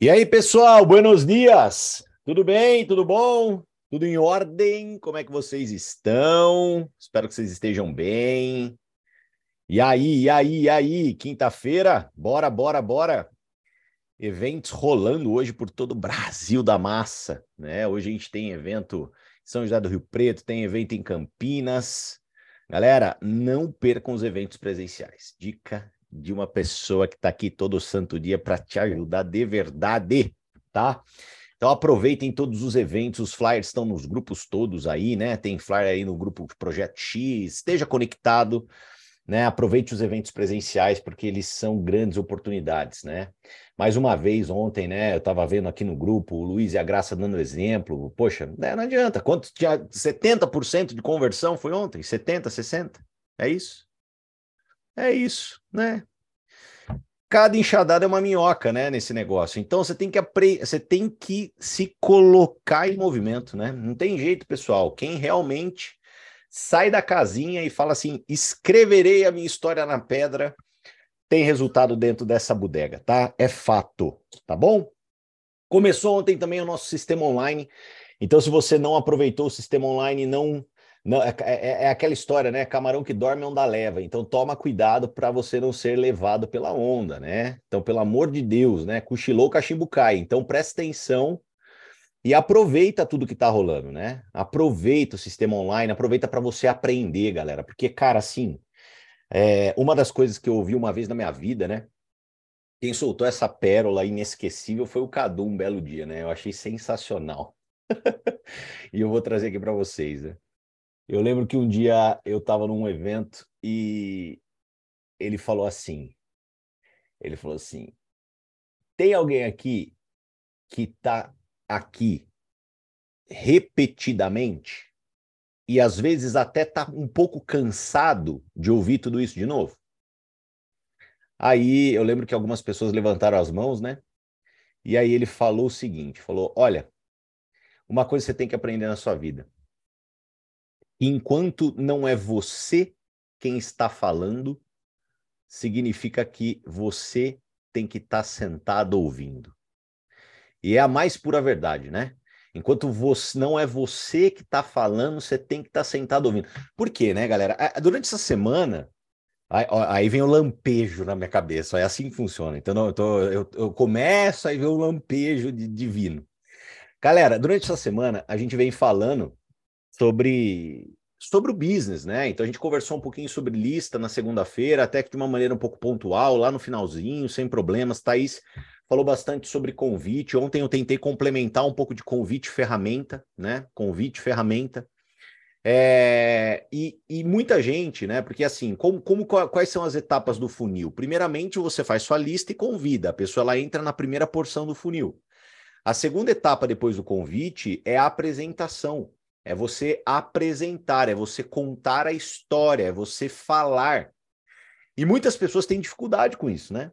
E aí, pessoal, buenos dias! Tudo bem? Tudo bom? Tudo em ordem? Como é que vocês estão? Espero que vocês estejam bem. E aí, e aí, e aí? Quinta-feira? Bora, bora, bora! Eventos rolando hoje por todo o Brasil da massa, né? Hoje a gente tem evento em São José do Rio Preto, tem evento em Campinas. Galera, não percam os eventos presenciais. Dica de uma pessoa que está aqui todo santo dia para te ajudar de verdade, tá? Então aproveitem todos os eventos, os flyers estão nos grupos todos aí, né? Tem flyer aí no grupo Projeto X, esteja conectado, né? Aproveite os eventos presenciais porque eles são grandes oportunidades, né? Mais uma vez ontem, né? Eu estava vendo aqui no grupo o Luiz e a Graça dando exemplo. Poxa, né, não adianta. Quanto tinha 70% de conversão foi ontem? 70, 60? É isso? É isso, né? Cada enxadada é uma minhoca, né, nesse negócio. Então você tem que apre... você tem que se colocar em movimento, né? Não tem jeito, pessoal. Quem realmente sai da casinha e fala assim: "Escreverei a minha história na pedra", tem resultado dentro dessa bodega, tá? É fato, tá bom? Começou ontem também o nosso sistema online. Então, se você não aproveitou o sistema online, não não, é, é, é, aquela história, né? Camarão que dorme onda leva. Então toma cuidado para você não ser levado pela onda, né? Então, pelo amor de Deus, né? Cochilou, cachimbo cai. Então presta atenção e aproveita tudo que tá rolando, né? Aproveita o sistema online, aproveita para você aprender, galera. Porque, cara, assim, é, uma das coisas que eu ouvi uma vez na minha vida, né? Quem soltou essa pérola inesquecível foi o Cadu, um belo dia, né? Eu achei sensacional. e eu vou trazer aqui para vocês, né? Eu lembro que um dia eu estava num evento e ele falou assim: ele falou assim, tem alguém aqui que está aqui repetidamente e às vezes até está um pouco cansado de ouvir tudo isso de novo? Aí eu lembro que algumas pessoas levantaram as mãos, né? E aí ele falou o seguinte: falou, olha, uma coisa você tem que aprender na sua vida enquanto não é você quem está falando, significa que você tem que estar tá sentado ouvindo. E é a mais pura verdade, né? Enquanto você não é você que está falando, você tem que estar tá sentado ouvindo. Por quê, né, galera? Durante essa semana, aí, aí vem o lampejo na minha cabeça. É assim que funciona. Então eu, tô, eu, eu começo, aí vem o lampejo de, divino. Galera, durante essa semana, a gente vem falando sobre sobre o business, né? Então a gente conversou um pouquinho sobre lista na segunda-feira, até que de uma maneira um pouco pontual, lá no finalzinho, sem problemas. Thaís falou bastante sobre convite. Ontem eu tentei complementar um pouco de convite ferramenta, né? Convite ferramenta. É, e, e, muita gente, né? Porque assim, como, como, quais são as etapas do funil? Primeiramente, você faz sua lista e convida. A pessoa ela entra na primeira porção do funil. A segunda etapa depois do convite é a apresentação. É você apresentar, é você contar a história, é você falar. E muitas pessoas têm dificuldade com isso, né?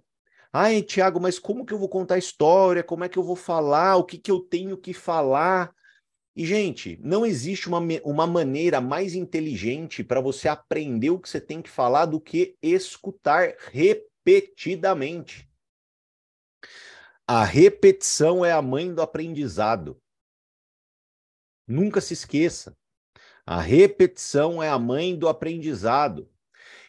Ai, Tiago, mas como que eu vou contar a história? Como é que eu vou falar? O que, que eu tenho que falar? E, gente, não existe uma, uma maneira mais inteligente para você aprender o que você tem que falar do que escutar repetidamente. A repetição é a mãe do aprendizado. Nunca se esqueça. A repetição é a mãe do aprendizado.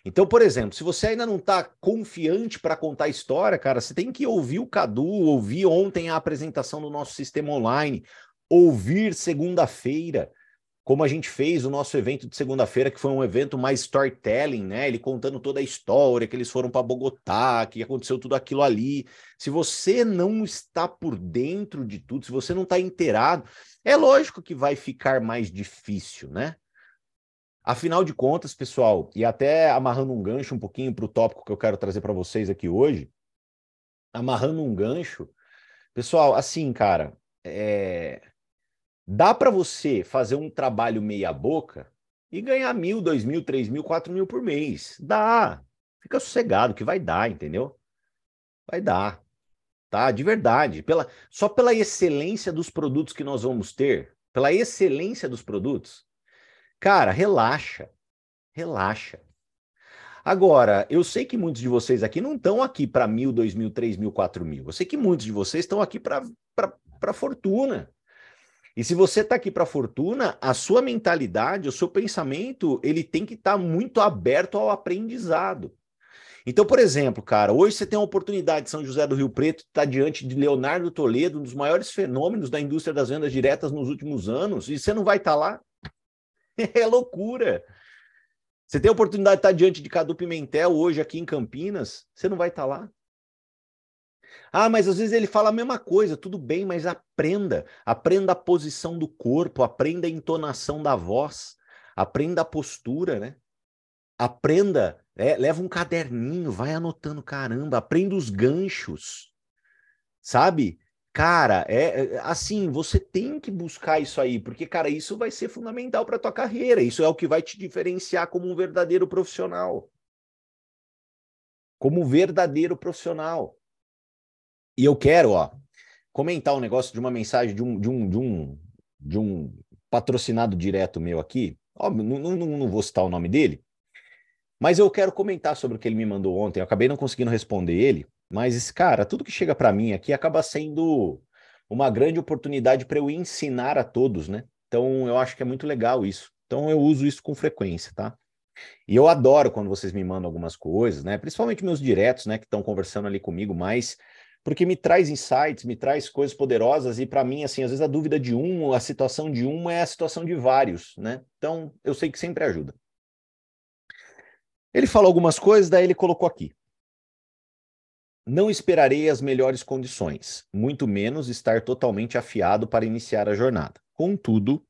Então, por exemplo, se você ainda não está confiante para contar a história, cara, você tem que ouvir o Cadu, ouvir ontem a apresentação do nosso sistema online, ouvir segunda-feira, como a gente fez o nosso evento de segunda-feira, que foi um evento mais storytelling, né? Ele contando toda a história, que eles foram para Bogotá, que aconteceu tudo aquilo ali. Se você não está por dentro de tudo, se você não está inteirado, é lógico que vai ficar mais difícil, né? Afinal de contas, pessoal, e até amarrando um gancho um pouquinho para o tópico que eu quero trazer para vocês aqui hoje, amarrando um gancho, pessoal, assim, cara, é Dá para você fazer um trabalho meia boca e ganhar mil, dois mil, três mil, quatro mil por mês. Dá. Fica sossegado que vai dar, entendeu? Vai dar. Tá? De verdade. Pela, só pela excelência dos produtos que nós vamos ter, pela excelência dos produtos, cara, relaxa. Relaxa. Agora, eu sei que muitos de vocês aqui não estão aqui para mil, dois mil, três mil, quatro mil. Eu sei que muitos de vocês estão aqui para fortuna. E se você está aqui para fortuna, a sua mentalidade, o seu pensamento, ele tem que estar tá muito aberto ao aprendizado. Então, por exemplo, cara, hoje você tem a oportunidade de São José do Rio Preto estar tá diante de Leonardo Toledo, um dos maiores fenômenos da indústria das vendas diretas nos últimos anos, e você não vai estar tá lá? É loucura. Você tem a oportunidade de estar tá diante de Cadu Pimentel hoje aqui em Campinas, você não vai estar lá? Ah, mas às vezes ele fala a mesma coisa, tudo bem, mas aprenda. Aprenda a posição do corpo, aprenda a entonação da voz, aprenda a postura, né? Aprenda é, leva um caderninho, vai anotando, caramba, aprenda os ganchos, sabe? Cara, é, é assim, você tem que buscar isso aí, porque, cara, isso vai ser fundamental para tua carreira. Isso é o que vai te diferenciar como um verdadeiro profissional. Como um verdadeiro profissional. E eu quero, ó, comentar um negócio de uma mensagem de um, de um, de um, de um patrocinado direto meu aqui. Ó, não, não, não vou citar o nome dele, mas eu quero comentar sobre o que ele me mandou ontem. Eu acabei não conseguindo responder ele, mas, cara, tudo que chega para mim aqui acaba sendo uma grande oportunidade para eu ensinar a todos, né? Então, eu acho que é muito legal isso. Então, eu uso isso com frequência, tá? E eu adoro quando vocês me mandam algumas coisas, né? Principalmente meus diretos, né, que estão conversando ali comigo mais, porque me traz insights, me traz coisas poderosas e para mim, assim, às vezes a dúvida de um, a situação de um é a situação de vários, né? Então, eu sei que sempre ajuda. Ele falou algumas coisas, daí ele colocou aqui. Não esperarei as melhores condições, muito menos estar totalmente afiado para iniciar a jornada. Contudo,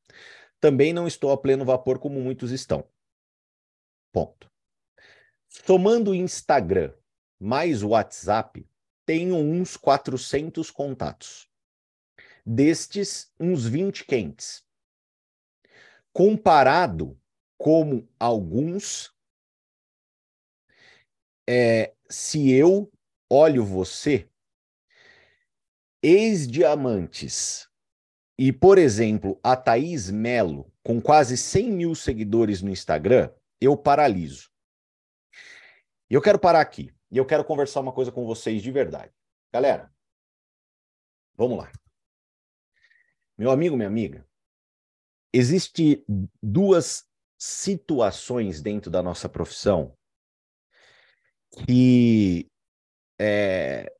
também não estou a pleno vapor como muitos estão. Ponto. Somando Instagram mais WhatsApp, tenho uns 400 contatos. Destes, uns 20 quentes. Comparado como alguns é, se eu olho você, ex-diamantes, e, por exemplo, a Thaís Melo, com quase 100 mil seguidores no Instagram, eu paraliso. E eu quero parar aqui. E eu quero conversar uma coisa com vocês de verdade. Galera, vamos lá. Meu amigo, minha amiga, existe duas situações dentro da nossa profissão que é,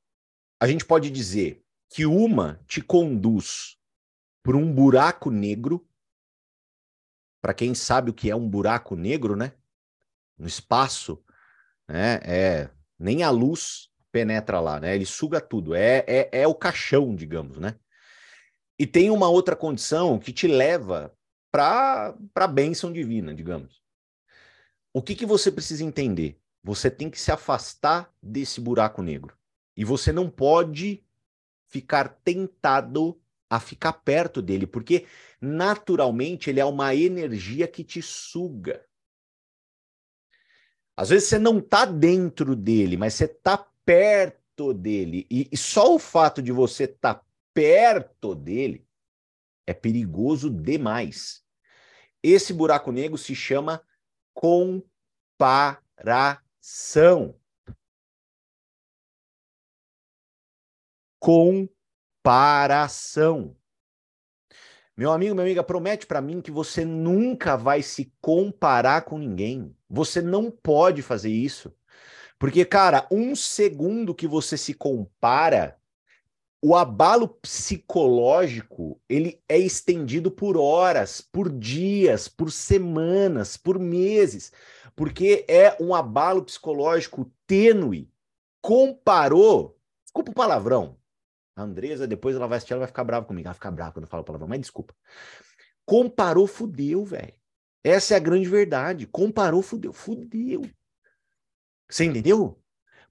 a gente pode dizer que uma te conduz por um buraco negro. Para quem sabe o que é um buraco negro, né? No espaço, né? É, nem a luz penetra lá, né? Ele suga tudo. É, é, é o caixão, digamos, né? E tem uma outra condição que te leva para a bênção divina, digamos. O que, que você precisa entender? Você tem que se afastar desse buraco negro. E você não pode ficar tentado a ficar perto dele, porque naturalmente ele é uma energia que te suga. Às vezes você não está dentro dele, mas você está perto dele. E, e, só o fato de você estar tá perto dele é perigoso demais. Esse buraco negro se chama comparação são comparação. Meu amigo, minha amiga, promete para mim que você nunca vai se comparar com ninguém. Você não pode fazer isso. Porque, cara, um segundo que você se compara, o abalo psicológico, ele é estendido por horas, por dias, por semanas, por meses porque é um abalo psicológico tênue. Comparou, desculpa o palavrão. A Andresa, depois ela vai assistir, ela vai ficar brava comigo. Ela vai ficar brava quando eu falo palavrão, mas desculpa. Comparou, fudeu, velho. Essa é a grande verdade. Comparou, fudeu, fudeu. Você entendeu?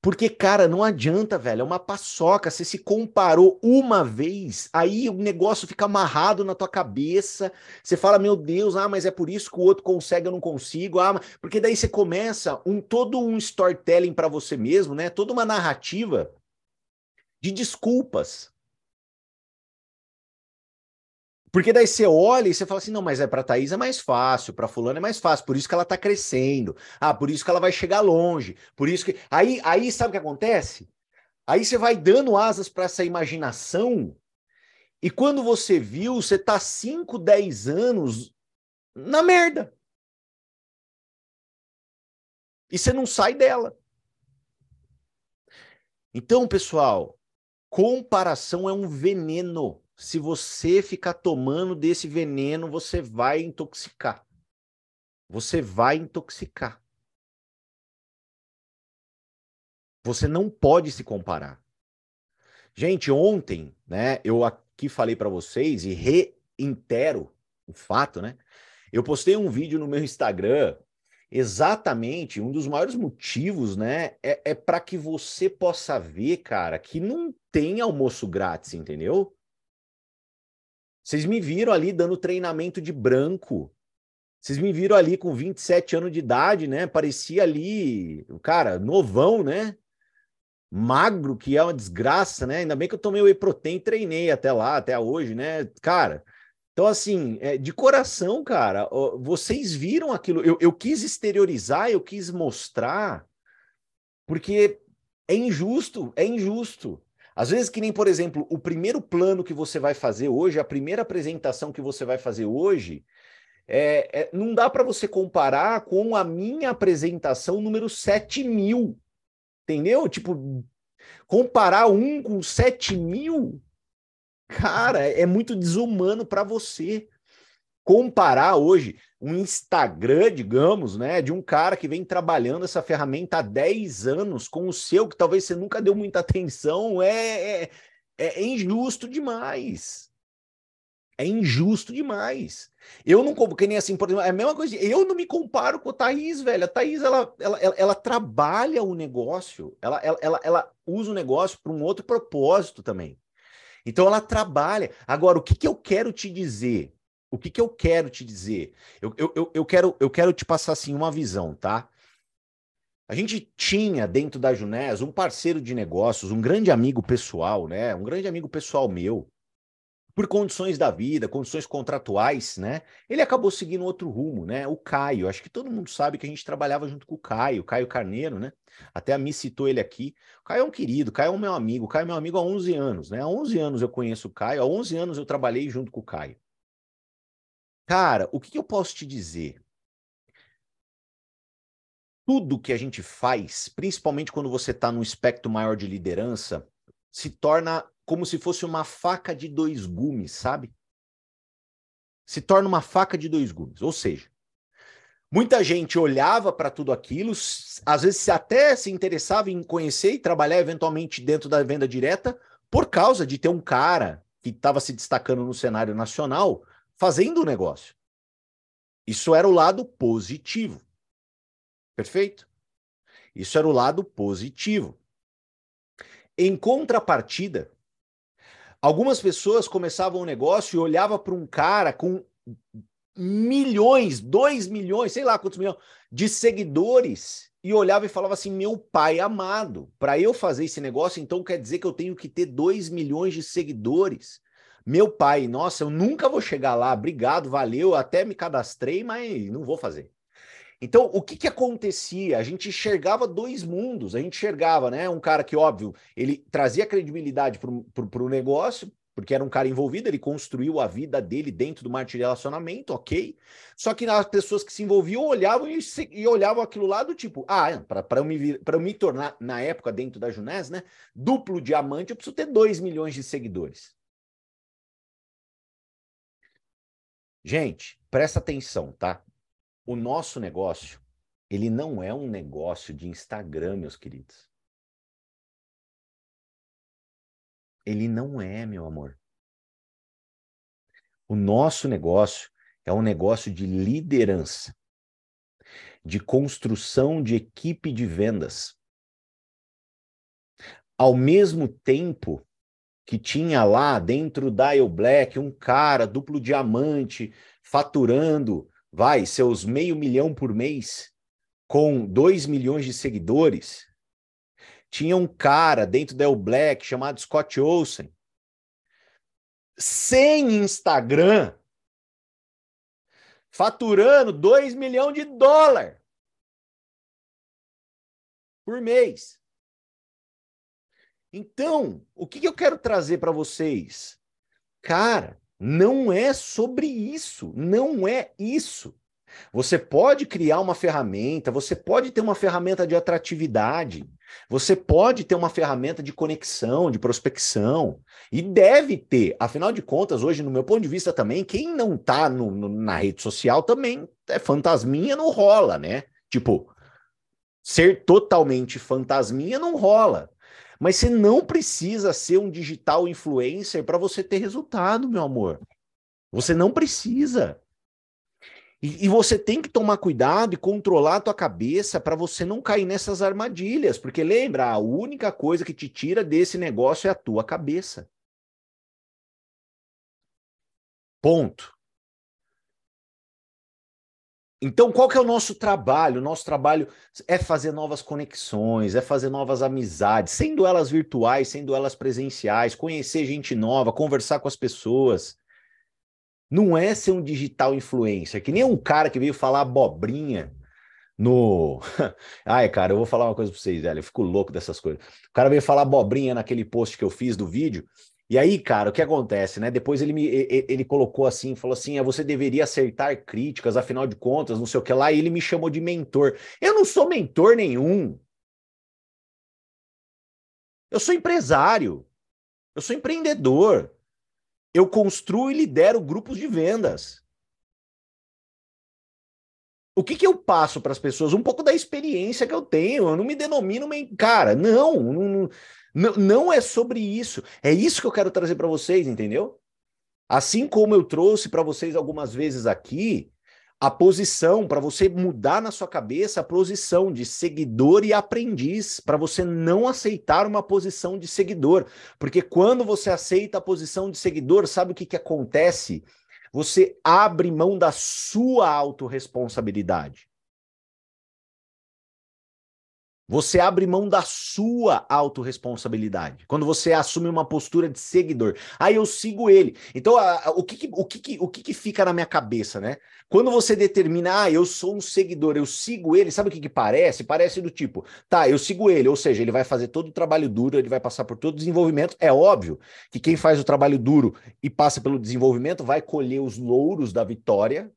Porque, cara, não adianta, velho. É uma paçoca. Você se comparou uma vez, aí o negócio fica amarrado na tua cabeça. Você fala, meu Deus, ah, mas é por isso que o outro consegue, eu não consigo. Ah, porque daí você começa um todo um storytelling para você mesmo, né? Toda uma narrativa de desculpas. Porque daí você olha e você fala assim: não, mas é para Thaís é mais fácil, para fulano é mais fácil, por isso que ela tá crescendo. Ah, por isso que ela vai chegar longe. Por isso que. Aí, aí sabe o que acontece? Aí você vai dando asas para essa imaginação, e quando você viu, você tá 5, 10 anos na merda. E você não sai dela. Então, pessoal, comparação é um veneno. Se você ficar tomando desse veneno, você vai intoxicar. Você vai intoxicar. Você não pode se comparar. Gente, ontem, né, eu aqui falei para vocês e reitero o fato, né? Eu postei um vídeo no meu Instagram exatamente um dos maiores motivos, né? É, é para que você possa ver, cara, que não tem almoço grátis, entendeu? Vocês me viram ali dando treinamento de branco. Vocês me viram ali com 27 anos de idade, né? Parecia ali, cara, novão, né? Magro, que é uma desgraça, né? Ainda bem que eu tomei o whey protein e treinei até lá, até hoje, né? Cara, então, assim, é, de coração, cara, vocês viram aquilo. Eu, eu quis exteriorizar, eu quis mostrar, porque é injusto, é injusto. Às vezes, que nem, por exemplo, o primeiro plano que você vai fazer hoje, a primeira apresentação que você vai fazer hoje, é, é não dá para você comparar com a minha apresentação número 7 mil. Entendeu? Tipo, comparar um com 7 mil Cara, é muito desumano para você comparar hoje um Instagram, digamos, né, de um cara que vem trabalhando essa ferramenta há 10 anos com o seu, que talvez você nunca deu muita atenção, é, é, é injusto demais. É injusto demais. Eu não que nem assim, por exemplo, é a mesma coisa. Eu não me comparo com a Thaís, velho. A Thaís, ela, ela, ela, ela trabalha o negócio, ela, ela, ela, ela usa o negócio para um outro propósito também. Então ela trabalha. Agora, o que, que eu quero te dizer? O que, que eu quero te dizer? Eu, eu, eu, quero, eu quero te passar assim uma visão, tá? A gente tinha dentro da Junés um parceiro de negócios, um grande amigo pessoal, né? Um grande amigo pessoal meu, por condições da vida, condições contratuais, né? Ele acabou seguindo outro rumo, né? O Caio, acho que todo mundo sabe que a gente trabalhava junto com o Caio, Caio Carneiro, né? Até a Mi citou ele aqui. O Caio é um querido, o Caio é um meu amigo, o Caio é meu amigo há 11 anos, né? Há 11 anos eu conheço o Caio, há 11 anos eu trabalhei junto com o Caio. Cara, o que, eu posso te dizer? Tudo que a gente faz, principalmente quando você está num espectro maior de liderança, se torna como se fosse uma faca de dois gumes, sabe? Se torna uma faca de dois gumes. Ou seja, muita gente olhava para tudo aquilo, às vezes até se interessava em conhecer e trabalhar eventualmente dentro da venda direta, por causa de ter um cara que estava se destacando no cenário nacional fazendo o negócio. Isso era o lado positivo. Perfeito? Isso era o lado positivo. Em contrapartida, Algumas pessoas começavam um negócio e olhava para um cara com milhões, dois milhões, sei lá quantos milhões de seguidores e olhava e falava assim: meu pai amado, para eu fazer esse negócio, então quer dizer que eu tenho que ter dois milhões de seguidores. Meu pai, nossa, eu nunca vou chegar lá, obrigado, valeu, até me cadastrei, mas não vou fazer. Então, o que, que acontecia? A gente enxergava dois mundos. A gente enxergava, né? Um cara que, óbvio, ele trazia credibilidade para o negócio, porque era um cara envolvido, ele construiu a vida dele dentro do marketing de relacionamento, ok. Só que as pessoas que se envolviam olhavam e, e olhavam aquilo lá do tipo, ah, para eu, me, eu me tornar, na época, dentro da Junés, né? Duplo diamante, eu preciso ter 2 milhões de seguidores. Gente, presta atenção, tá? O nosso negócio, ele não é um negócio de Instagram, meus queridos. Ele não é, meu amor. O nosso negócio é um negócio de liderança, de construção de equipe de vendas. Ao mesmo tempo que tinha lá dentro da Dial Black um cara duplo diamante faturando vai, seus meio milhão por mês, com 2 milhões de seguidores, tinha um cara dentro da El Black chamado Scott Olsen, sem Instagram, faturando 2 milhões de dólar por mês. Então, o que, eu quero trazer para vocês? Cara, não é sobre isso, não é isso. Você pode criar uma ferramenta, você pode ter uma ferramenta de atratividade, você pode ter uma ferramenta de conexão, de prospecção, e deve ter. Afinal de contas, hoje, no meu ponto de vista também, quem não está na rede social também é fantasminha, não rola, né? Tipo, ser totalmente fantasminha não rola. Mas você não precisa ser um digital influencer para você ter resultado, meu amor. Você não precisa. E, e, você tem que tomar cuidado e controlar a tua cabeça para você não cair nessas armadilhas, porque lembra, a única coisa que te tira desse negócio é a tua cabeça. Ponto. Então, qual que é o nosso trabalho? O nosso trabalho é fazer novas conexões, é fazer novas amizades, sendo elas virtuais, sendo elas presenciais, conhecer gente nova, conversar com as pessoas não é ser um digital influencer, que nem um cara que veio falar abobrinha no. Ai, cara, eu vou falar uma coisa pra vocês, velho. Eu fico louco dessas coisas. O cara veio falar abobrinha naquele post que eu fiz do vídeo. E aí, cara, o que acontece, né? Depois ele me ele colocou assim, falou assim: ah, você deveria acertar críticas, afinal de contas, não sei o que lá, e ele me chamou de mentor. Eu não sou mentor nenhum. Eu sou empresário. Eu sou empreendedor eu construo e lidero grupos de vendas. O que, que eu passo para as pessoas? Um pouco da experiência que eu tenho. Eu não me denomino. Cara, não, não, não, não é sobre isso. É isso que eu quero trazer para vocês, entendeu? Assim como eu trouxe para vocês algumas vezes aqui, a posição, para você mudar na sua cabeça a posição de seguidor e aprendiz, para você não aceitar uma posição de seguidor. Porque quando você aceita a posição de seguidor, sabe o que, que acontece? Você abre mão da sua autorresponsabilidade. Você abre mão da sua autorresponsabilidade. Quando você assume uma postura de seguidor. Aí eu sigo ele. Então, a, a, o, que, que, o, que, que, o que, fica na minha cabeça, né? Quando você determina, ah, eu sou um seguidor, eu sigo ele, sabe o que parece? Parece do tipo, tá, eu sigo ele, ou seja, ele vai fazer todo o trabalho duro, ele vai passar por todo o desenvolvimento. É óbvio que quem faz o trabalho duro e passa pelo desenvolvimento vai colher os louros da vitória.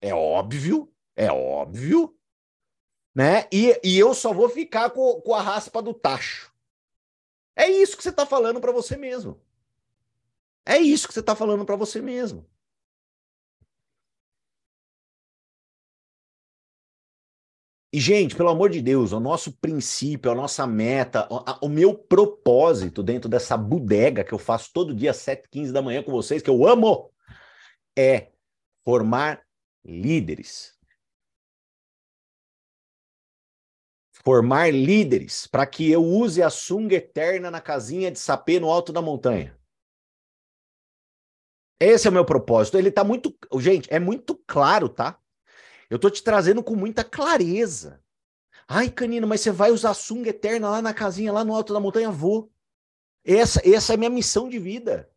É óbvio, é óbvio né? E, e eu só vou ficar com, com a raspa do tacho. É isso que você está falando para você mesmo. É isso que você está falando para você mesmo. E, gente, pelo amor de Deus, o nosso princípio, a nossa meta, o, o meu propósito dentro dessa bodega que eu faço todo dia, 7, 15 da manhã com vocês, que eu amo, é formar líderes. Formar líderes para que eu use a sunga eterna na casinha de sapê no alto da montanha. Esse é o meu propósito. Ele tá muito, gente, é muito claro, tá? Eu tô te trazendo com muita clareza. Ai, Canino, mas você vai usar a sunga eterna lá na casinha, lá no alto da montanha? Vou. Essa, essa é a minha missão de vida.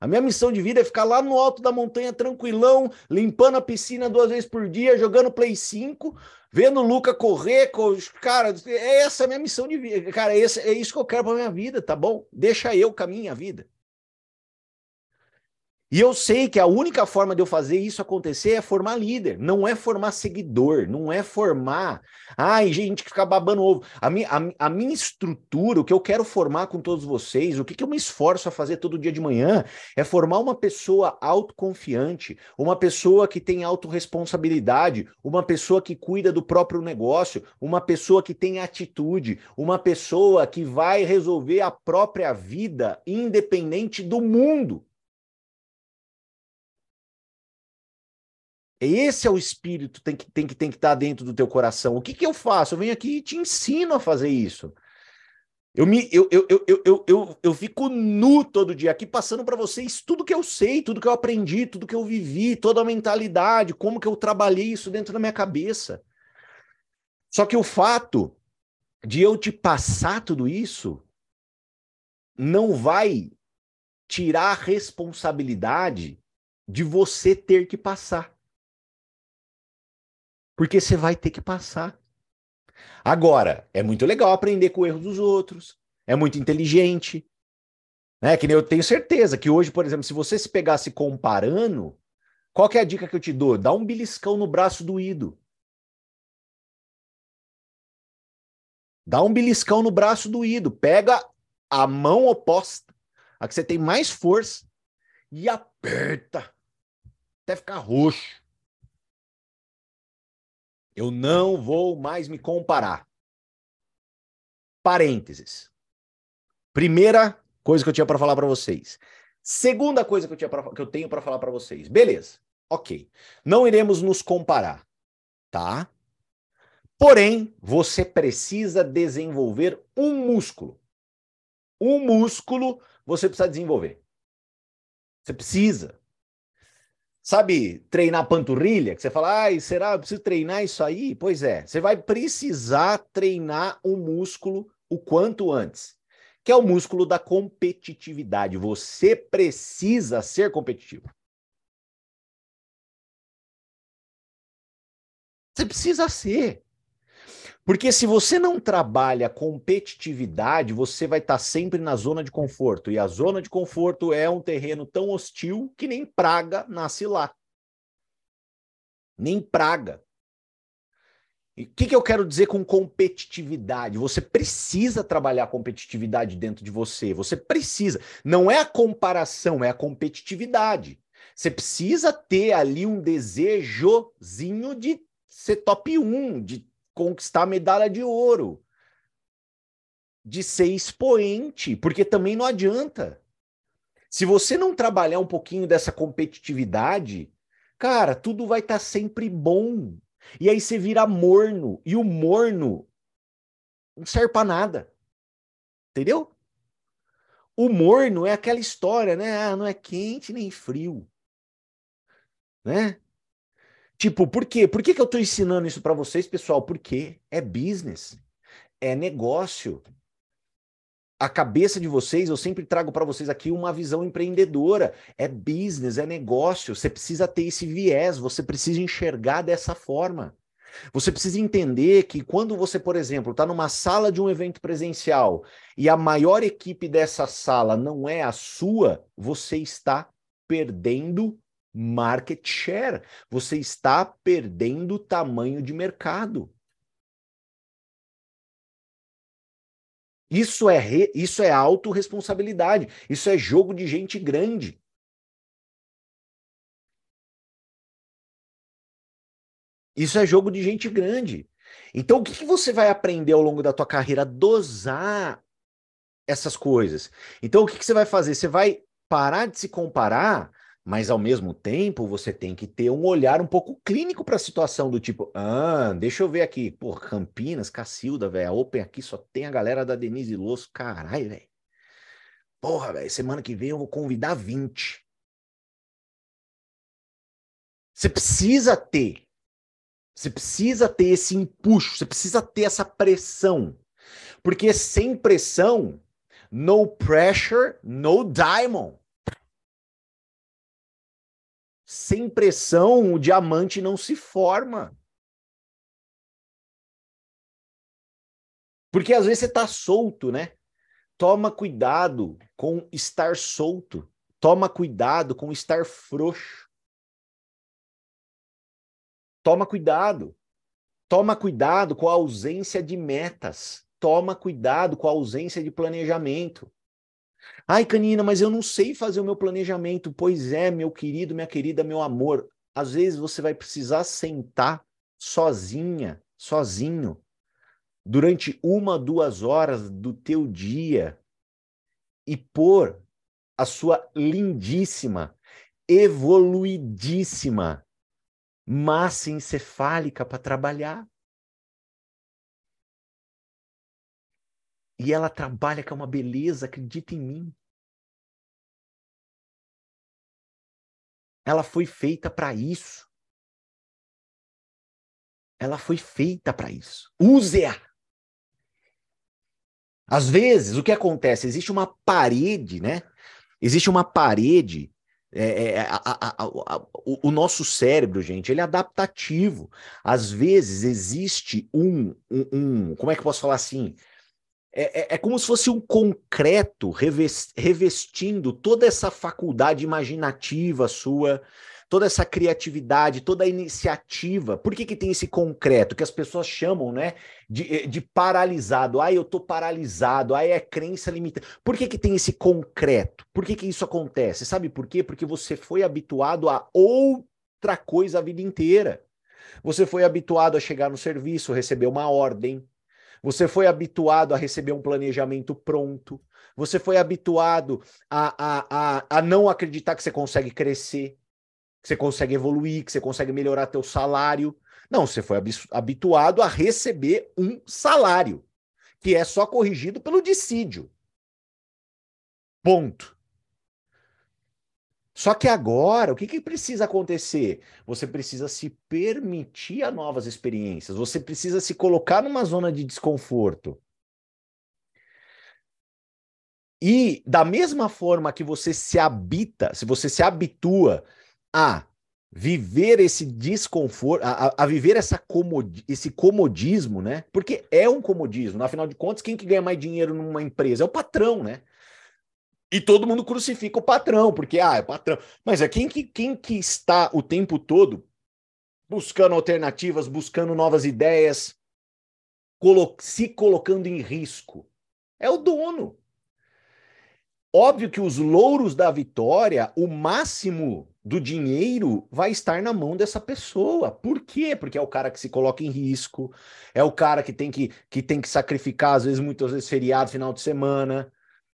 A minha missão de vida é ficar lá no alto da montanha, tranquilão, limpando a piscina duas vezes por dia, jogando Play 5, vendo o Luca correr. Cara, essa é a minha missão de vida. Cara, esse, é isso que eu quero para minha vida, tá bom? Deixa eu caminhar a vida. E eu sei que a única forma de eu fazer isso acontecer é formar líder, não é formar seguidor, não é formar, ai, gente que fica babando ovo. A minha, a, a, minha estrutura, o que eu quero formar com todos vocês, o que, que eu me esforço a fazer todo dia de manhã, é formar uma pessoa autoconfiante, uma pessoa que tem autorresponsabilidade, uma pessoa que cuida do próprio negócio, uma pessoa que tem atitude, uma pessoa que vai resolver a própria vida independente do mundo. Esse é o espírito tem que tem que tem que estar tá dentro do teu coração. O que que eu faço? Eu venho aqui e te ensino a fazer isso. Eu, me, eu, eu, eu, eu, eu, eu fico nu todo dia aqui passando para vocês tudo que eu sei, tudo que eu aprendi, tudo que eu vivi, toda a mentalidade, como que eu trabalhei isso dentro da minha cabeça. Só que o fato de eu te passar tudo isso não vai tirar a responsabilidade de você ter que passar. Porque você vai ter que passar. Agora, é muito legal aprender com o erro dos outros, é muito inteligente. Né? Que eu tenho certeza que hoje, por exemplo, se você se pegasse comparando, qual é a dica que eu te dou? Dá um beliscão no braço doído. Dá um beliscão no braço doído. Pega a mão oposta, a que você tem mais força, e aperta até ficar roxo. Eu não vou mais me comparar. Parênteses. Primeira coisa que eu tinha para falar para vocês. Segunda coisa que eu, tinha pra, que eu tenho para falar para vocês. Beleza. Ok. Não iremos nos comparar, tá? Porém, você precisa desenvolver um músculo. Um músculo você precisa desenvolver. Você precisa. Sabe, treinar panturrilha? Que você fala, ai, será? Eu preciso treinar isso aí? Pois é, você vai precisar treinar um músculo o quanto antes, que é o músculo da competitividade. Você precisa ser competitivo. Você precisa ser. Porque se você não trabalha competitividade, você vai estar sempre na zona de conforto. E a zona de conforto é um terreno tão hostil que nem praga nasce lá. Nem praga. E o que, que eu quero dizer com competitividade? Você precisa trabalhar a competitividade dentro de você. Você precisa. Não é a comparação, é a competitividade. Você precisa ter ali um desejozinho de ser top 1, de conquistar a medalha de ouro, de ser expoente, porque também não adianta. Se você não trabalhar um pouquinho dessa competitividade, cara, tudo vai estar tá sempre bom. E aí você vira morno, e o morno não serve para nada. Entendeu? O morno é aquela história, né? Ah, não é quente nem frio. Né? Tipo, por quê? Por que, que eu estou ensinando isso para vocês, pessoal? Porque é business, é negócio. A cabeça de vocês, eu sempre trago para vocês aqui uma visão empreendedora. É business, é negócio. Você precisa ter esse viés, você precisa enxergar dessa forma. Você precisa entender que quando você, por exemplo, está numa sala de um evento presencial e a maior equipe dessa sala não é a sua, você está perdendo market share. Você está perdendo tamanho de mercado. Isso é, re, isso é autorresponsabilidade. Isso é jogo de gente grande. Isso é jogo de gente grande. Então, o que, que você vai aprender ao longo da tua carreira? Dosar essas coisas. Então, o que, que você vai fazer? Você vai parar de se comparar mas ao mesmo tempo você tem que ter um olhar um pouco clínico para a situação do tipo, ah, deixa eu ver aqui, pô, Campinas, Cacilda, velho, a Open aqui só tem a galera da Denise Losso, caralho, velho. Porra, velho, semana que vem eu vou convidar 20. Você precisa ter. Você precisa ter esse empuxo, você precisa ter essa pressão. Porque sem pressão, no pressure, no diamond. Sem pressão, o diamante não se forma. Porque às vezes você está solto, né? Toma cuidado com estar solto. Toma cuidado com estar frouxo. Toma cuidado. Toma cuidado com a ausência de metas. Toma cuidado com a ausência de planejamento. Ai, Canina, mas eu não sei fazer o meu planejamento. Pois é, meu querido, minha querida, meu amor. Às vezes você vai precisar sentar sozinha, sozinho, durante uma, duas horas do teu dia e pôr a sua lindíssima, evoluidíssima massa encefálica para trabalhar. E ela trabalha com uma beleza, acredita em mim. Ela foi feita para isso. Ela foi feita para isso. Use-a. Às vezes, o que acontece? Existe uma parede, né? Existe uma parede. É, é, a, a, a, o, o, nosso cérebro, gente, ele é adaptativo. Às vezes existe um, um, um como é que eu posso falar assim? É, é, é, como se fosse um concreto revestindo toda essa faculdade imaginativa sua, toda essa criatividade, toda a iniciativa. Por que, que tem esse concreto que as pessoas chamam né, de, eh, de paralisado? Ah, eu estou paralisado, ah, é crença limitada. Por que, que tem esse concreto? Por que, que isso acontece? Sabe por quê? Porque você foi habituado a outra coisa a vida inteira. Você foi habituado a chegar no serviço, receber uma ordem, você foi habituado a receber um planejamento pronto. Você foi habituado a, a, a, a não acreditar que você consegue crescer, que você consegue evoluir, que você consegue melhorar teu salário. Não, você foi habituado a receber um salário, que é só corrigido pelo dissídio. Ponto. Só que agora, o que, que precisa acontecer? Você precisa se permitir a novas experiências, você precisa se colocar numa zona de desconforto. E da mesma forma que você se habita, se você se habitua a viver esse desconforto, a, a viver essa comod, esse comodismo, né? Porque é um comodismo. Afinal de contas, quem que ganha mais dinheiro numa empresa? É o patrão, né? E todo mundo crucifica o patrão, porque, ah, é patrão. Mas é quem que, quem que está o tempo todo buscando alternativas, buscando novas ideias, colo se colocando em risco? É o dono. Óbvio que os louros da vitória, o máximo do dinheiro vai estar na mão dessa pessoa. Por quê? Porque é o cara que se coloca em risco, é o cara que tem que, que, tem que sacrificar, às vezes, muitas vezes, feriado, final de semana,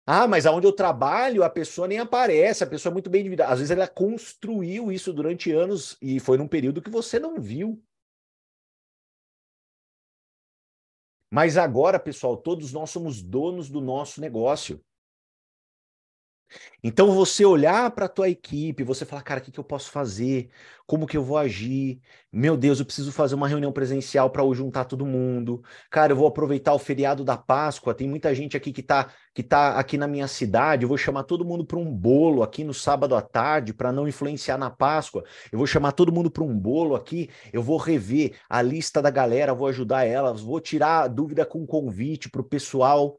ah, mas aonde eu trabalho, a pessoa nem aparece, a pessoa é muito bem endividada. Às vezes ela construiu isso durante anos e foi num período que você não viu. Mas agora, pessoal, todos nós somos donos do nosso negócio. Então você olhar para a tua equipe, você falar, cara, o que, que eu posso fazer? Como que eu vou agir? Meu Deus, eu preciso fazer uma reunião presencial para juntar todo mundo. Cara, eu vou aproveitar o feriado da Páscoa. Tem muita gente aqui que está que tá aqui na minha cidade. Eu vou chamar todo mundo para um bolo aqui no sábado à tarde para não influenciar na Páscoa. Eu vou chamar todo mundo para um bolo aqui. Eu vou rever a lista da galera, vou ajudar elas, vou tirar dúvida com convite para o pessoal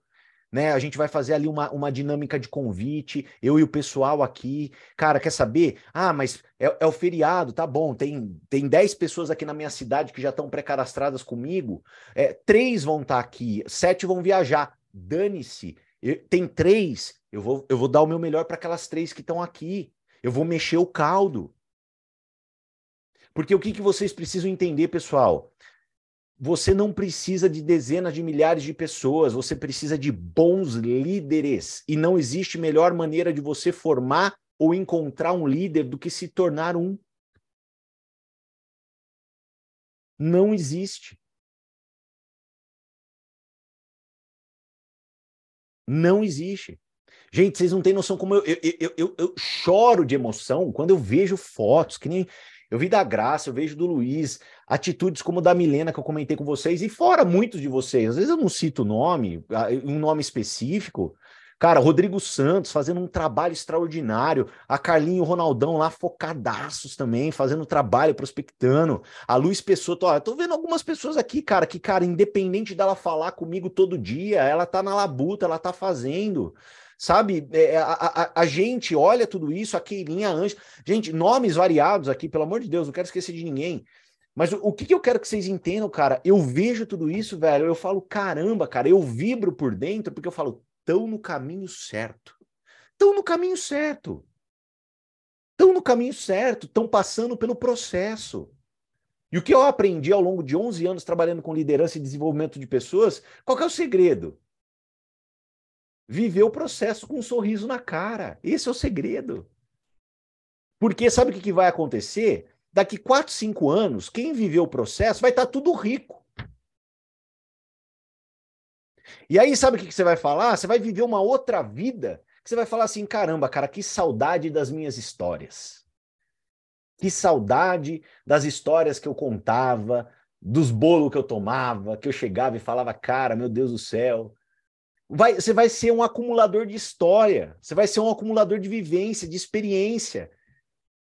né? A gente vai fazer ali uma, uma dinâmica de convite, eu e o pessoal aqui. Cara, quer saber? Ah, mas é, é o feriado, tá bom. Tem, tem 10 pessoas aqui na minha cidade que já estão pré-cadastradas comigo. É, três vão estar tá aqui, sete vão viajar. Dane-se. Tem três, eu vou, eu vou dar o meu melhor para aquelas três que estão aqui. Eu vou mexer o caldo. Porque o que, que vocês precisam entender, pessoal? Você não precisa de dezenas de milhares de pessoas, você precisa de bons líderes. E não existe melhor maneira de você formar ou encontrar um líder do que se tornar um. Não existe. Não existe. Gente, vocês não têm noção como eu, eu, eu, eu, choro de emoção quando eu vejo fotos, que nem eu vi da Graça, eu vejo do Luiz, atitudes como da Milena que eu comentei com vocês, e fora muitos de vocês. Às vezes eu não cito o nome, um nome específico. Cara, Rodrigo Santos fazendo um trabalho extraordinário, a Carlinho Ronaldão lá focadaços também, fazendo trabalho, prospectando, a Luiz Pessoa, tô, ó, tô vendo algumas pessoas aqui, cara, que, cara, independente dela falar comigo todo dia, ela tá na labuta, ela tá fazendo. Sabe, é, a, a, a, gente olha tudo isso, a Queirinha Anjo. Gente, nomes variados aqui, pelo amor de Deus, não quero esquecer de ninguém. Mas o, o que, que eu quero que vocês entendam, cara? Eu vejo tudo isso, velho. Eu falo, caramba, cara, eu vibro por dentro porque eu falo, tão no caminho certo. Tão no caminho certo. Estão no caminho certo, estão passando pelo processo. E o que eu aprendi ao longo de 11 anos trabalhando com liderança e desenvolvimento de pessoas, qual é o segredo? viver o processo com um sorriso na cara. Esse é o segredo. Porque sabe o que, que vai acontecer? Daqui 4, 5 anos, quem viveu o processo vai estar tá tudo rico. E aí, sabe o que, que você vai falar? Você vai viver uma outra vida. Que você vai falar assim: caramba, cara, que saudade das minhas histórias. Que saudade das histórias que eu contava, dos bolos que eu tomava, que eu chegava e falava, cara, meu Deus do céu, vai, você vai ser um acumulador de história, você vai ser um acumulador de vivência, de experiência.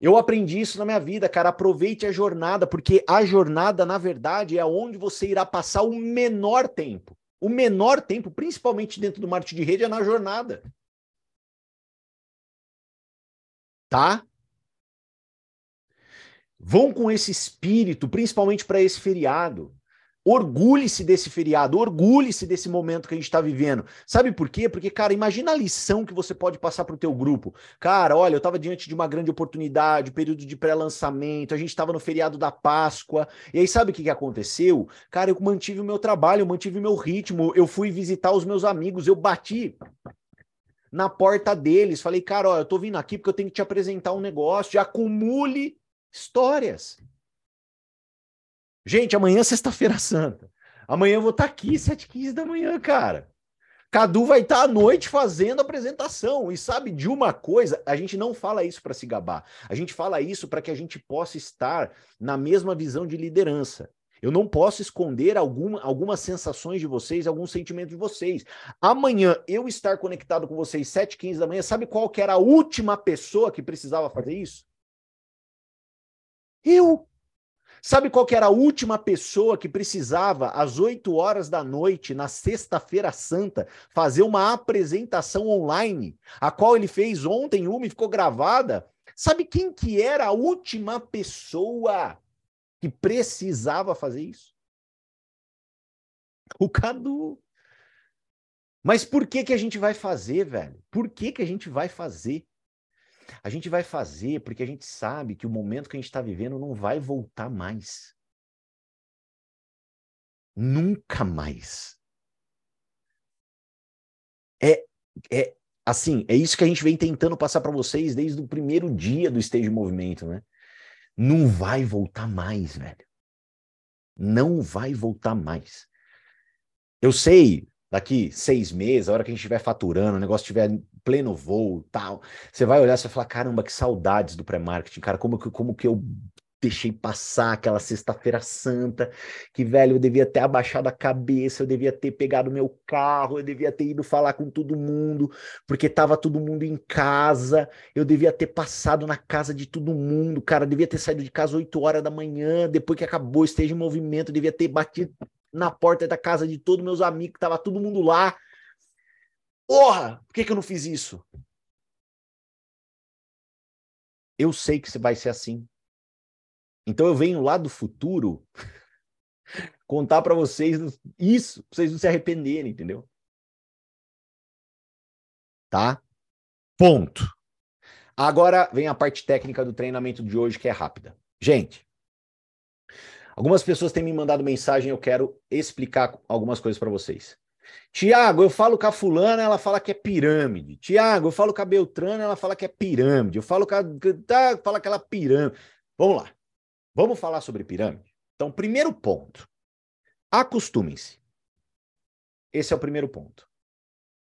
Eu aprendi isso na minha vida, cara. Aproveite a jornada, porque a jornada, na verdade, é onde você irá passar o menor tempo. O menor tempo, principalmente dentro do marketing de rede, é na jornada. Tá? Vão com esse espírito, principalmente para esse feriado. Orgulhe-se desse feriado, orgulhe-se desse momento que a gente está vivendo. Sabe por quê? Porque, cara, imagina a lição que você pode passar para o teu grupo. Cara, olha, eu estava diante de uma grande oportunidade, período de pré-lançamento, a gente estava no feriado da Páscoa, e aí sabe o que, que aconteceu? Cara, eu mantive o meu trabalho, eu mantive o meu ritmo, eu fui visitar os meus amigos, eu bati na porta deles, falei, cara, ó, eu tô vindo aqui porque eu tenho que te apresentar um negócio, acumule histórias. Gente, amanhã é sexta-feira santa. Amanhã eu vou estar tá aqui, 7h15 da manhã, cara. Cadu vai estar tá à noite fazendo apresentação. E sabe de uma coisa? A gente não fala isso para se gabar. A gente fala isso para que a gente possa estar na mesma visão de liderança. Eu não posso esconder alguma, algumas sensações de vocês, alguns sentimentos de vocês. Amanhã, eu estar conectado com vocês 7h15 da manhã, sabe qual que era a última pessoa que precisava fazer isso? Eu. Sabe qual que era a última pessoa que precisava, às 8 horas da noite, na sexta-feira santa, fazer uma apresentação online, a qual ele fez ontem uma e ficou gravada? Sabe quem que era a última pessoa que precisava fazer isso? O Cadu. Mas por que que a gente vai fazer, velho? Por que que a gente vai fazer? A gente vai fazer porque a gente sabe que o momento que a gente está vivendo não vai voltar mais. Nunca mais. É, é assim, é isso que a gente vem tentando passar para vocês desde o primeiro dia do Stage Movimento, né? Não vai voltar mais, velho. Não vai voltar mais. Eu sei, daqui seis meses, a hora que a gente estiver faturando, o negócio estiver pleno voo tal, você vai olhar e vai falar, caramba, que saudades do pré-marketing, cara, como que, como que eu deixei passar aquela sexta-feira santa, que, velho, eu devia ter abaixado a cabeça, eu devia ter pegado meu carro, eu devia ter ido falar com todo mundo, porque tava todo mundo em casa, eu devia ter passado na casa de todo mundo, cara, devia ter saído de casa 8 horas da manhã, depois que acabou, esteja em movimento, devia ter batido na porta da casa de todos meus amigos, tava todo mundo lá. Porra, por que, que eu não fiz isso? Eu sei que vai ser assim. Então eu venho lá do futuro contar para vocês isso, pra vocês não se arrependerem, entendeu? Tá? Ponto. Agora vem a parte técnica do treinamento de hoje que é rápida. Gente, Algumas pessoas têm me mandado mensagem, eu quero explicar algumas coisas para vocês. Tiago, eu falo com a fulana, ela fala que é pirâmide. Tiago, eu falo com a Beltrana, ela fala que é pirâmide. Eu falo com a... Tá, fala aquela pirâmide. Vamos lá. Vamos falar sobre pirâmide? Então, primeiro ponto. Acostumem-se. Esse é o primeiro ponto.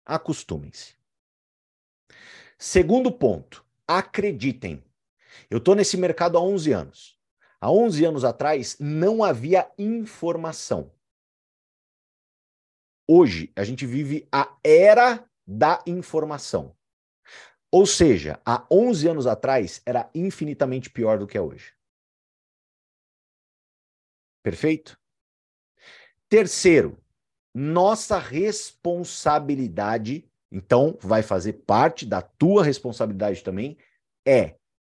Acostumem-se. Segundo ponto. Acreditem. Eu estou nesse mercado há 11 anos. Há 11 anos atrás, não havia informação. Hoje, a gente vive a era da informação. Ou seja, há 11 anos atrás, era infinitamente pior do que é hoje. Perfeito? Terceiro, nossa responsabilidade, então vai fazer parte da tua responsabilidade também, é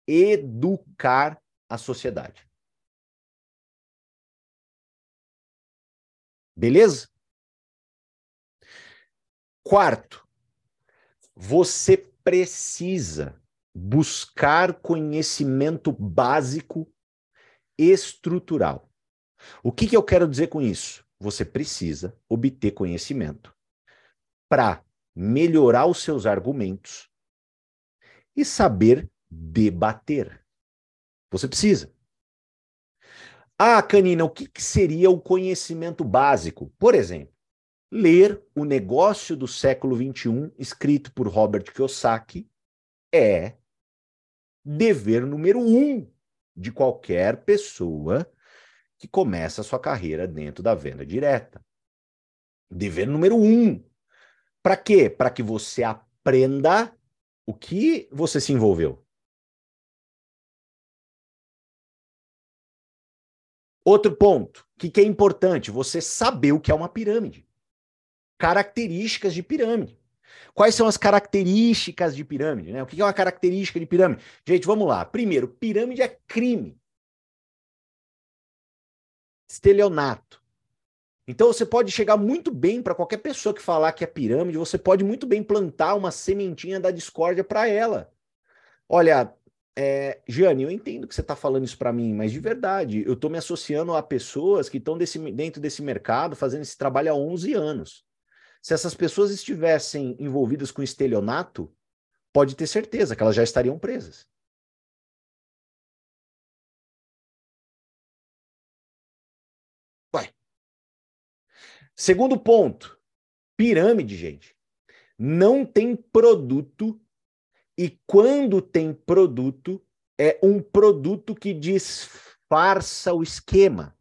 educar a sociedade. Beleza? Quarto, você precisa buscar conhecimento básico estrutural. O que, que eu quero dizer com isso? Você precisa obter conhecimento para melhorar os seus argumentos e saber debater. Você precisa. Ah, Canina, o que, que seria o conhecimento básico? Por exemplo, ler O Negócio do Século XXI, escrito por Robert Kiyosaki, é dever número um de qualquer pessoa que começa a sua carreira dentro da venda direta. Dever número um. Para quê? Para que você aprenda o que você se envolveu. Outro ponto, que, que é importante? Você saber o que é uma pirâmide. Características de pirâmide. Quais são as características de pirâmide? Né? O que é uma característica de pirâmide? Gente, vamos lá. Primeiro, pirâmide é crime. Estelionato. Então você pode chegar muito bem para qualquer pessoa que falar que é pirâmide, você pode muito bem plantar uma sementinha da discórdia para ela. Olha, é, eu entendo que você está falando isso para mim, mas de verdade, eu estou me associando a pessoas que estão dentro desse mercado fazendo esse trabalho há 11 anos. Se essas pessoas estivessem envolvidas com estelionato, pode ter certeza que elas já estariam presas. Vai. Segundo ponto, pirâmide, gente. Não tem produto e quando tem produto, é um produto que disfarça o esquema.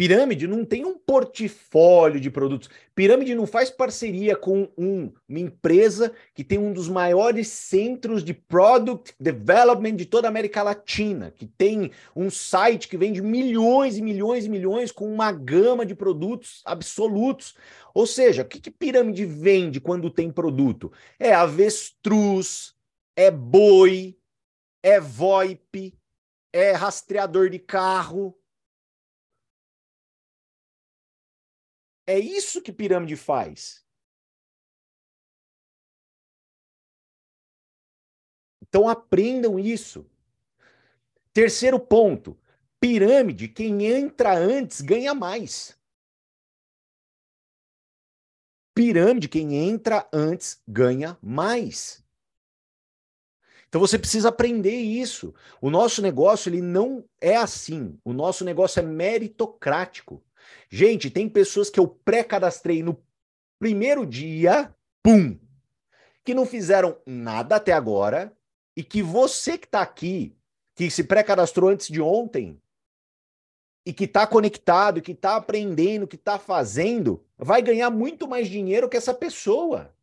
Pirâmide não tem um portfólio de produtos. Pirâmide não faz parceria com um, uma empresa que tem um dos maiores centros de product development de toda a América Latina, que tem um site que vende milhões e milhões e milhões com uma gama de produtos absolutos. Ou seja, o que, que pirâmide vende quando tem produto? É avestruz, é boi, é VoIP, é rastreador de carro É isso que pirâmide faz. Então aprendam isso. Terceiro ponto: pirâmide, quem entra antes ganha mais. Pirâmide, quem entra antes ganha mais. Então você precisa aprender isso. O nosso negócio ele não é assim. O nosso negócio é meritocrático. Gente, tem pessoas que eu pré-cadastrei no primeiro dia, pum, que não fizeram nada até agora e que você que está aqui, que se pré-cadastrou antes de ontem e que está conectado, que está aprendendo, que está fazendo, vai ganhar muito mais dinheiro que essa pessoa.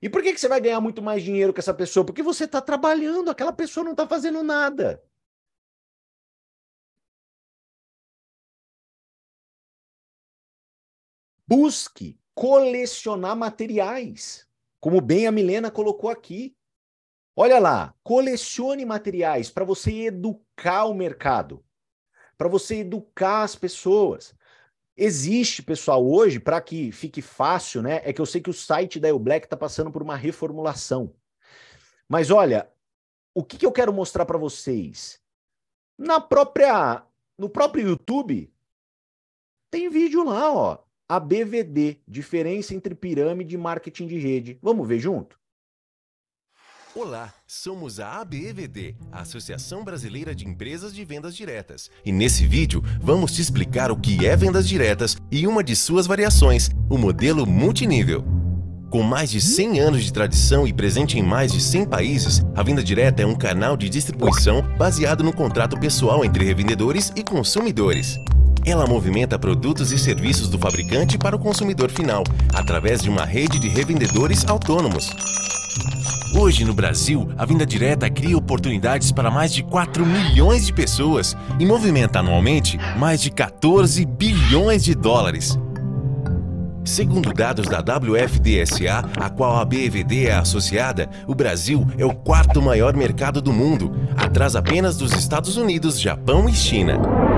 E por que, que você vai ganhar muito mais dinheiro que essa pessoa? Porque você está trabalhando, aquela pessoa não está fazendo nada. Busque colecionar materiais, como bem a Milena colocou aqui. Olha lá, colecione materiais para você educar o mercado, para você educar as pessoas. Existe, pessoal, hoje, para que fique fácil, né? É que eu sei que o site da Black está passando por uma reformulação. Mas olha, o que, que eu quero mostrar para vocês? Na própria, no próprio YouTube, tem vídeo lá, ó a BVD, diferença entre pirâmide e marketing de rede. Vamos ver junto? Olá, somos a ABVD, a Associação Brasileira de Empresas de Vendas Diretas. E nesse vídeo vamos te explicar o que é vendas diretas e uma de suas variações, o modelo multinível. Com mais de 100 anos de tradição e presente em mais de 100 países, a venda direta é um canal de distribuição baseado no contrato pessoal entre revendedores e consumidores. Ela movimenta produtos e serviços do fabricante para o consumidor final, através de uma rede de revendedores autônomos. Hoje, no Brasil, a venda direta cria oportunidades para mais de 4 milhões de pessoas e movimenta anualmente mais de 14 bilhões de dólares. Segundo dados da WFDSA, a qual a BVD é associada, o Brasil é o quarto maior mercado do mundo, atrás apenas dos Estados Unidos, Japão e China.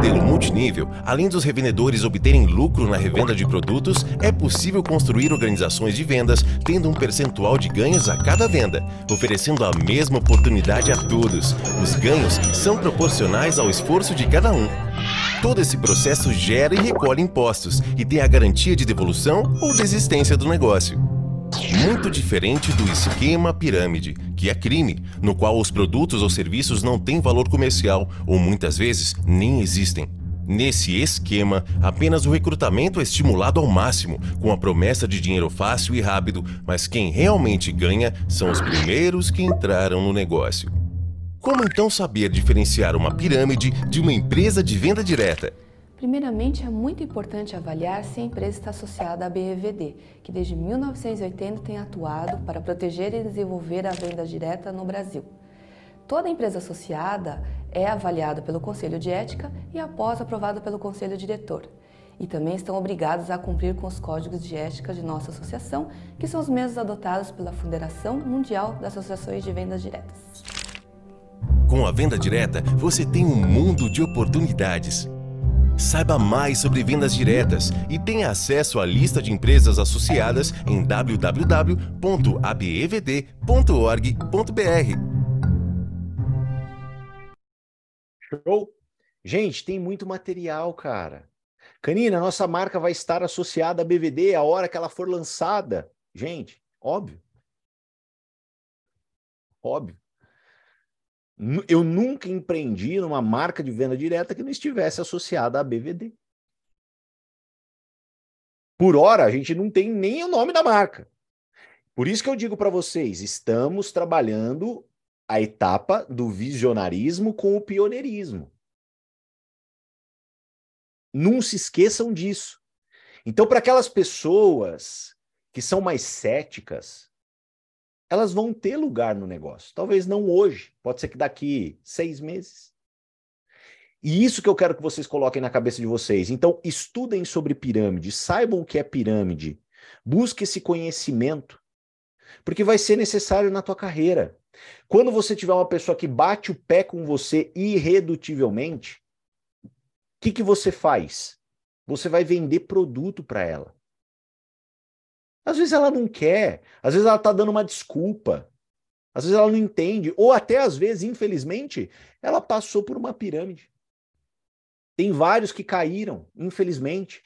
Modelo multinível, além dos revendedores obterem lucro na revenda de produtos, é possível construir organizações de vendas tendo um percentual de ganhos a cada venda, oferecendo a mesma oportunidade a todos. Os ganhos são proporcionais ao esforço de cada um. Todo esse processo gera e recolhe impostos e tem a garantia de devolução ou desistência do negócio. Muito diferente do esquema pirâmide, que é crime, no qual os produtos ou serviços não têm valor comercial ou muitas vezes nem existem. Nesse esquema, apenas o recrutamento é estimulado ao máximo, com a promessa de dinheiro fácil e rápido, mas quem realmente ganha são os primeiros que entraram no negócio. Como então saber diferenciar uma pirâmide de uma empresa de venda direta? Primeiramente, é muito importante avaliar se a empresa está associada à BEVD, que desde 1980 tem atuado para proteger e desenvolver a venda direta no Brasil. Toda empresa associada é avaliada pelo Conselho de Ética e após aprovada pelo Conselho Diretor. E também estão obrigados a cumprir com os códigos de ética de nossa associação, que são os mesmos adotados pela Federação Mundial das Associações de Vendas Diretas. Com a venda direta, você tem um mundo de oportunidades Saiba mais sobre vendas diretas e tenha acesso à lista de empresas associadas em www.abevd.org.br. Show! Gente, tem muito material, cara. Canina, nossa marca vai estar associada à BVD a hora que ela for lançada. Gente, óbvio. Óbvio. Eu nunca empreendi numa marca de venda direta que não estivesse associada à BVD. Por hora, a gente não tem nem o nome da marca. Por isso que eu digo para vocês, estamos trabalhando a etapa do visionarismo com o pioneirismo. Não se esqueçam disso. Então, para aquelas pessoas que são mais céticas, elas vão ter lugar no negócio. Talvez não hoje, pode ser que daqui seis meses. E isso que eu quero que vocês coloquem na cabeça de vocês. Então, estudem sobre pirâmide, saibam o que é pirâmide, busque esse conhecimento, porque vai ser necessário na tua carreira. Quando você tiver uma pessoa que bate o pé com você irredutivelmente, o que, que você faz? Você vai vender produto para ela. Às vezes ela não quer, às vezes ela está dando uma desculpa, às vezes ela não entende, ou até às vezes, infelizmente, ela passou por uma pirâmide. Tem vários que caíram, infelizmente.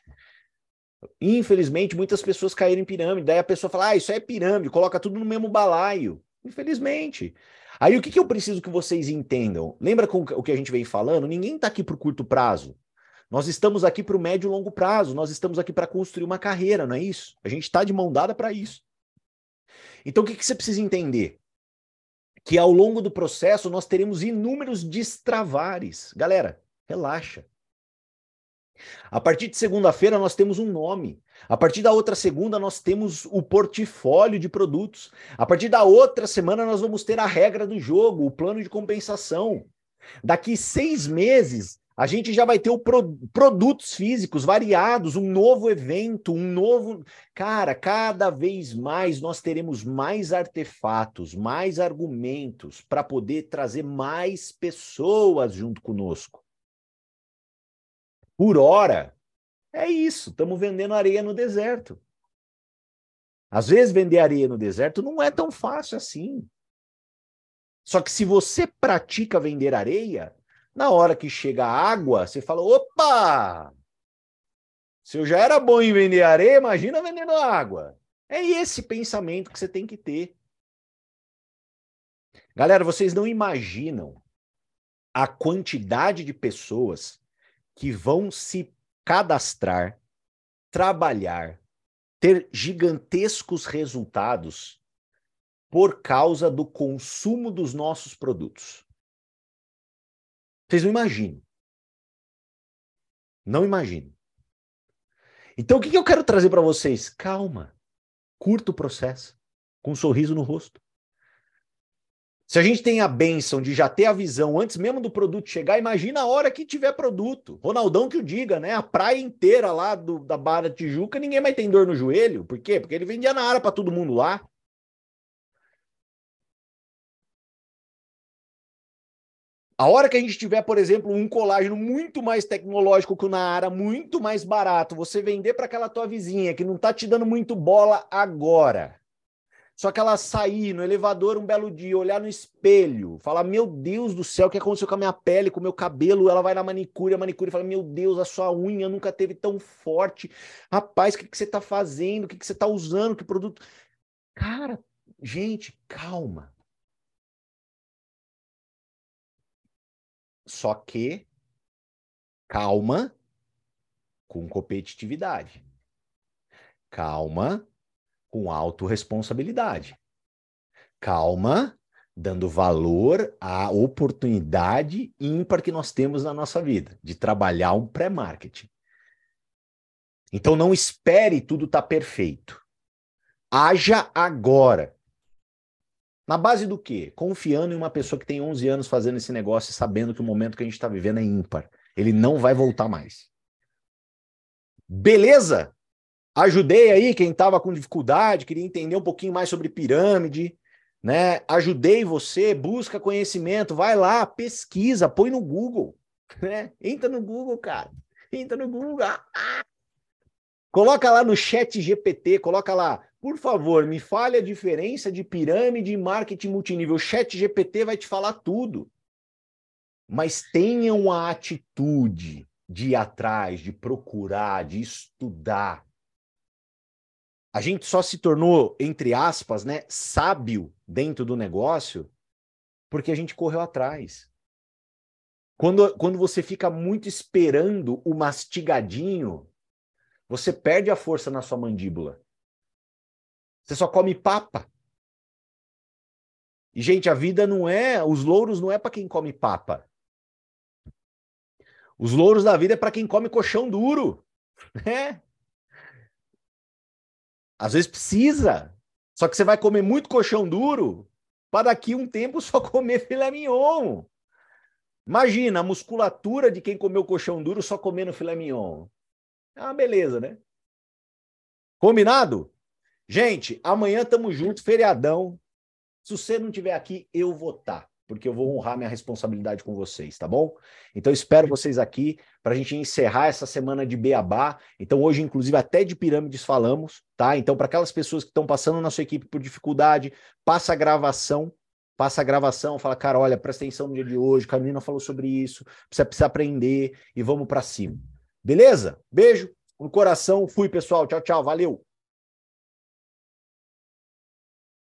Infelizmente, muitas pessoas caíram em pirâmide. Daí a pessoa fala: ah, isso é pirâmide, coloca tudo no mesmo balaio. Infelizmente. Aí o que, que eu preciso que vocês entendam? Lembra com o que a gente vem falando? Ninguém está aqui para o curto prazo. Nós estamos aqui para o médio e longo prazo, nós estamos aqui para construir uma carreira, não é isso? A gente está de mão dada para isso. Então, o que, que você precisa entender? Que ao longo do processo nós teremos inúmeros destravares. Galera, relaxa. A partir de segunda-feira nós temos um nome. A partir da outra segunda nós temos o portfólio de produtos. A partir da outra semana nós vamos ter a regra do jogo, o plano de compensação. Daqui seis meses a gente já vai ter o pro, produtos físicos variados, um novo evento, um novo. Cara, cada vez mais nós teremos mais artefatos, mais argumentos para poder trazer mais pessoas junto conosco. Por hora, é isso, estamos vendendo areia no deserto. Às vezes, vender areia no deserto não é tão fácil assim. Só que se você pratica vender areia, na hora que chega a água, você fala: opa! Se eu já era bom em vender areia, imagina vendendo água. É esse pensamento que você tem que ter. Galera, vocês não imaginam a quantidade de pessoas que vão se cadastrar, trabalhar, ter gigantescos resultados por causa do consumo dos nossos produtos. Vocês não imaginam. Não imaginam. Então, o que, eu quero trazer para vocês? Calma. Curta o processo. Com um sorriso no rosto. Se a gente tem a benção de já ter a visão antes mesmo do produto chegar, imagina a hora que tiver produto. Ronaldão que o diga, né? A praia inteira lá do, da Barra Tijuca, ninguém mais tem dor no joelho. Por quê? Porque ele vendia na área para todo mundo lá. A hora que a gente tiver, por exemplo, um colágeno muito mais tecnológico que o Naara, muito mais barato, você vender para aquela tua vizinha que não está te dando muito bola agora. Só que ela sair no elevador um belo dia, olhar no espelho, falar: Meu Deus do céu, o que aconteceu com a minha pele, com o meu cabelo? Ela vai na manicure, a manicure fala: Meu Deus, a sua unha nunca teve tão forte. Rapaz, o que, que você está fazendo? O que, que você está usando? Que produto. Cara, gente, calma. Só que calma com competitividade. Calma com autorresponsabilidade. Calma dando valor à oportunidade ímpar que nós temos na nossa vida de trabalhar um pré-marketing. Então não espere tudo estar tá perfeito. Haja agora. Na base do quê? Confiando em uma pessoa que tem 11 anos fazendo esse negócio e sabendo que o momento que a gente está vivendo é ímpar. Ele não vai voltar mais. Beleza? Ajudei aí quem estava com dificuldade, queria entender um pouquinho mais sobre pirâmide, né? Ajudei você, busca conhecimento, vai lá, pesquisa, põe no Google, né? Entra no Google, cara. Entra no Google. Ah! Coloca lá no chat GPT, coloca lá, por favor, me fale a diferença de pirâmide e marketing multinível. O chat GPT vai te falar tudo. Mas tenham a atitude de ir atrás, de procurar, de estudar. A gente só se tornou, entre aspas, né, sábio dentro do negócio porque a gente correu atrás. Quando, quando você fica muito esperando o mastigadinho, você perde a força na sua mandíbula. Você só come papa. E, gente, a vida não é. Os louros não é para quem come papa. Os louros da vida é para quem come colchão duro. Né? Às vezes precisa. Só que você vai comer muito colchão duro para daqui um tempo só comer filé mignon. Imagina a musculatura de quem comeu colchão duro só comendo filé mignon. É uma beleza, né? Combinado? Gente, amanhã tamo junto, feriadão. Se você não estiver aqui, eu vou estar. Tá porque eu vou honrar minha responsabilidade com vocês, tá bom? Então espero vocês aqui para a gente encerrar essa semana de beabá. Então hoje, inclusive, até de pirâmides falamos, tá? Então para aquelas pessoas que estão passando na sua equipe por dificuldade, passa a gravação, passa a gravação, fala, cara, olha, presta atenção no dia de hoje, Carolina falou sobre isso, precisa aprender e vamos para cima. Beleza? Beijo no coração, fui pessoal, tchau, tchau, valeu!